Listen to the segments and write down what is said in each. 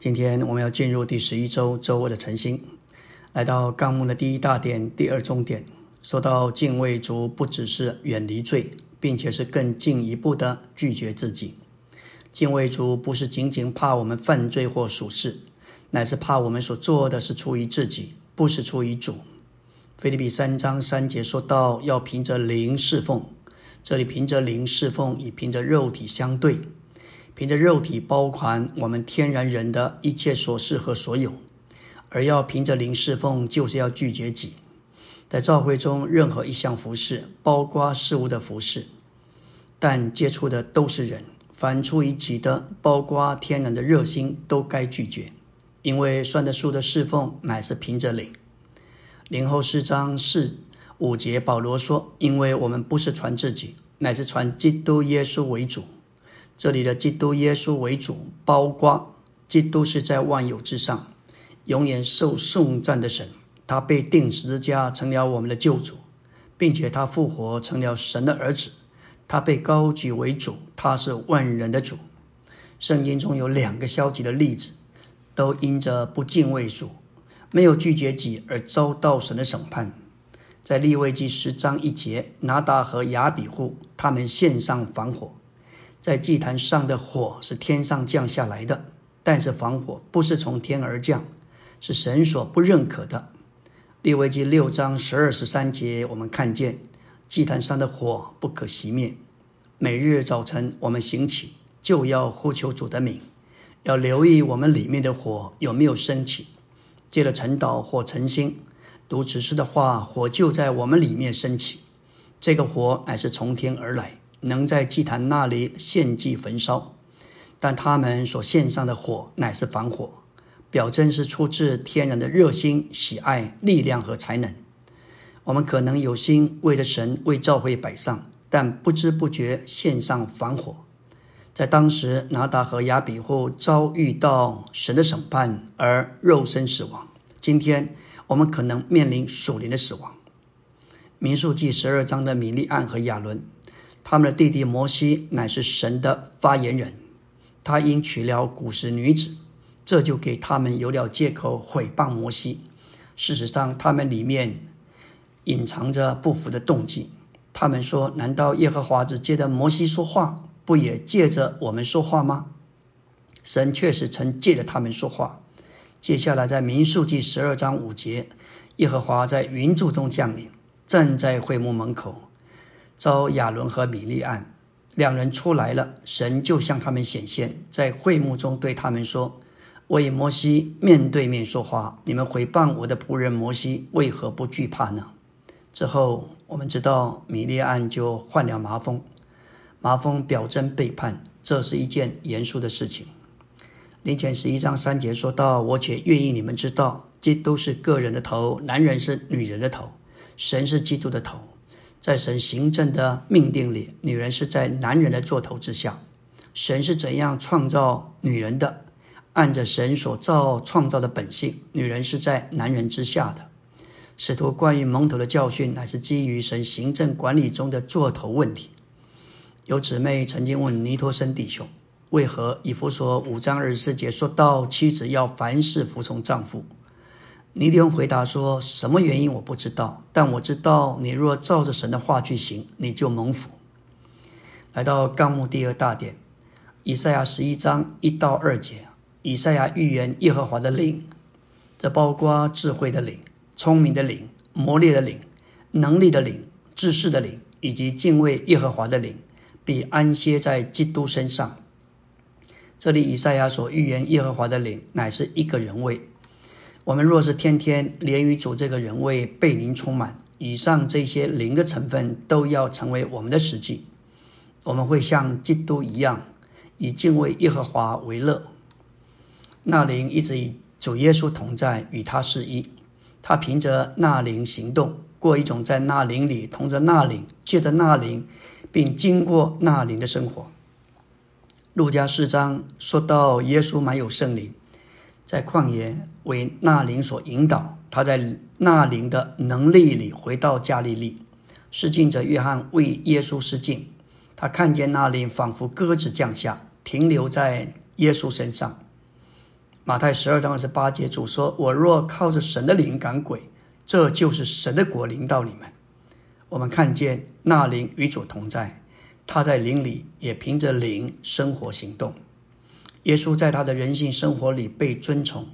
今天我们要进入第十一周周二的晨星，来到纲目的第一大点、第二重点，说到敬畏主，不只是远离罪，并且是更进一步的拒绝自己。敬畏主不是仅仅怕我们犯罪或属事，乃是怕我们所做的是出于自己，不是出于主。菲利比三章三节说到要凭着灵侍奉，这里凭着灵侍奉与凭着肉体相对。凭着肉体包含我们天然人的一切所事和所有，而要凭着灵侍奉，就是要拒绝己。在教会中，任何一项服饰，包括事物的服饰，但接触的都是人，反出于己的，包括天然的热心，都该拒绝。因为算得数的侍奉，乃是凭着灵。灵后四章四五节，保罗说：“因为我们不是传自己，乃是传基督耶稣为主。”这里的基督耶稣为主，包括基督是在万有之上，永远受颂赞的神。他被钉十字架，成了我们的救主，并且他复活，成了神的儿子。他被高举为主，他是万人的主。圣经中有两个消极的例子，都因着不敬畏主，没有拒绝己而遭到神的审判。在利未记十章一节，拿达和亚比户他们献上防火。在祭坛上的火是天上降下来的，但是防火不是从天而降，是神所不认可的。利未记六章十二十三节，我们看见祭坛上的火不可熄灭。每日早晨我们醒起，就要呼求主的名，要留意我们里面的火有没有升起。借了晨祷或晨星读指示的话，火就在我们里面升起。这个火乃是从天而来。能在祭坛那里献祭焚烧，但他们所献上的火乃是防火，表征是出自天然的热心、喜爱、力量和才能。我们可能有心为了神、为教会摆上，但不知不觉献上防火。在当时，拿达和亚比户遭遇到神的审判而肉身死亡。今天，我们可能面临属灵的死亡。民数记十二章的米利安和亚伦。他们的弟弟摩西乃是神的发言人，他因娶了古时女子，这就给他们有了借口毁谤摩西。事实上，他们里面隐藏着不服的动机。他们说：“难道耶和华只借着摩西说话，不也借着我们说话吗？”神确实曾借着他们说话。接下来，在民数记十二章五节，耶和华在云柱中降临，站在会幕门口。遭亚伦和米利安两人出来了，神就向他们显现，在会幕中对他们说：“我与摩西面对面说话，你们回谤我的仆人摩西，为何不惧怕呢？”之后我们知道米利安就患了麻风，麻风表征背叛，这是一件严肃的事情。林前十一章三节说到：“我且愿意你们知道，基督是个人的头，男人是女人的头，神是基督的头。”在神行政的命定里，女人是在男人的座头之下。神是怎样创造女人的？按着神所造创造的本性，女人是在男人之下的。使徒关于蒙头的教训，乃是基于神行政管理中的座头问题。有姊妹曾经问尼托森弟兄：“为何以弗所五章二十四节说到妻子要凡事服从丈夫？”尼迪翁回答说：“什么原因我不知道，但我知道你若照着神的话去行，你就蒙福。”来到纲目第二大点，以赛亚十一章一到二节，以赛亚预言耶和华的灵，这包括智慧的灵、聪明的灵、磨练的灵、能力的灵、知识的灵，以及敬畏耶和华的灵，必安歇在基督身上。这里以赛亚所预言耶和华的灵，乃是一个人位。我们若是天天连于主这个人为被灵充满，以上这些灵的成分都要成为我们的实际，我们会像基督一样，以敬畏耶和华为乐。那灵一直与主耶稣同在，与他是一。他凭着那灵行动，过一种在那灵里同着那灵，借着那灵，并经过那灵的生活。路加四章说到耶稣满有圣灵。在旷野为纳灵所引导，他在纳灵的能力里回到加利利。施浸者约翰为耶稣施浸，他看见那灵仿佛鸽子降下，停留在耶稣身上。马太十二章二十八节，主说：“我若靠着神的灵赶鬼，这就是神的国临到你们。”我们看见那灵与主同在，他在灵里也凭着灵生活行动。耶稣在他的人性生活里被尊崇、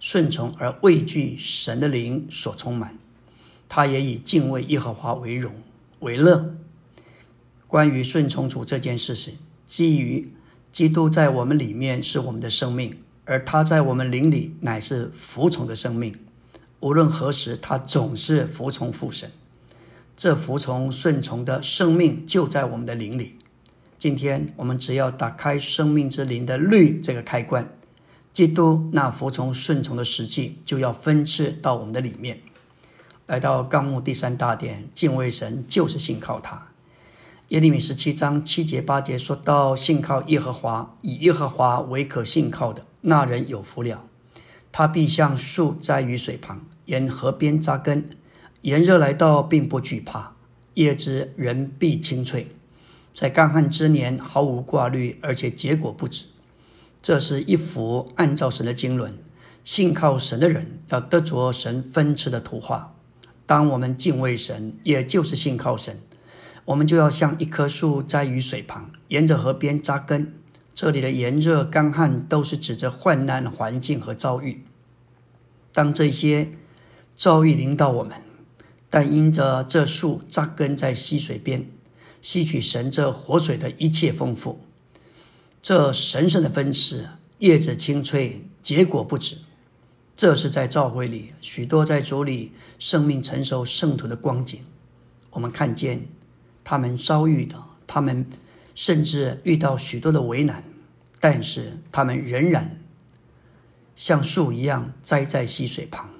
顺从而畏惧神的灵所充满，他也以敬畏耶和华为荣为乐。关于顺从主这件事情，基于基督在我们里面是我们的生命，而他在我们灵里乃是服从的生命。无论何时，他总是服从父神。这服从顺从的生命就在我们的灵里。今天我们只要打开生命之灵的律这个开关，基督那服从顺从的实际就要分赐到我们的里面。来到纲目第三大点，敬畏神就是信靠他。耶利米十七章七节八节说到信靠耶和华，以耶和华为可信靠的那人有福了。他必像树栽于水旁，沿河边扎根，炎热来到并不惧怕，叶子仍必青翠。在干旱之年毫无挂虑，而且结果不止。这是一幅按照神的经纶，信靠神的人要得着神分赐的图画。当我们敬畏神，也就是信靠神，我们就要像一棵树栽于水旁，沿着河边扎根。这里的炎热、干旱都是指着患难环境和遭遇。当这些遭遇临到我们，但因着这树扎根在溪水边。吸取神这活水的一切丰富，这神圣的分赐，叶子青翠，结果不止。这是在教会里许多在主里生命成熟圣徒的光景。我们看见他们遭遇的，他们甚至遇到许多的为难，但是他们仍然像树一样栽在溪水旁，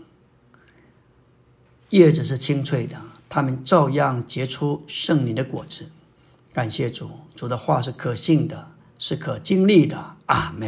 叶子是青翠的。他们照样结出圣灵的果子。感谢主，主的话是可信的，是可经历的。阿门。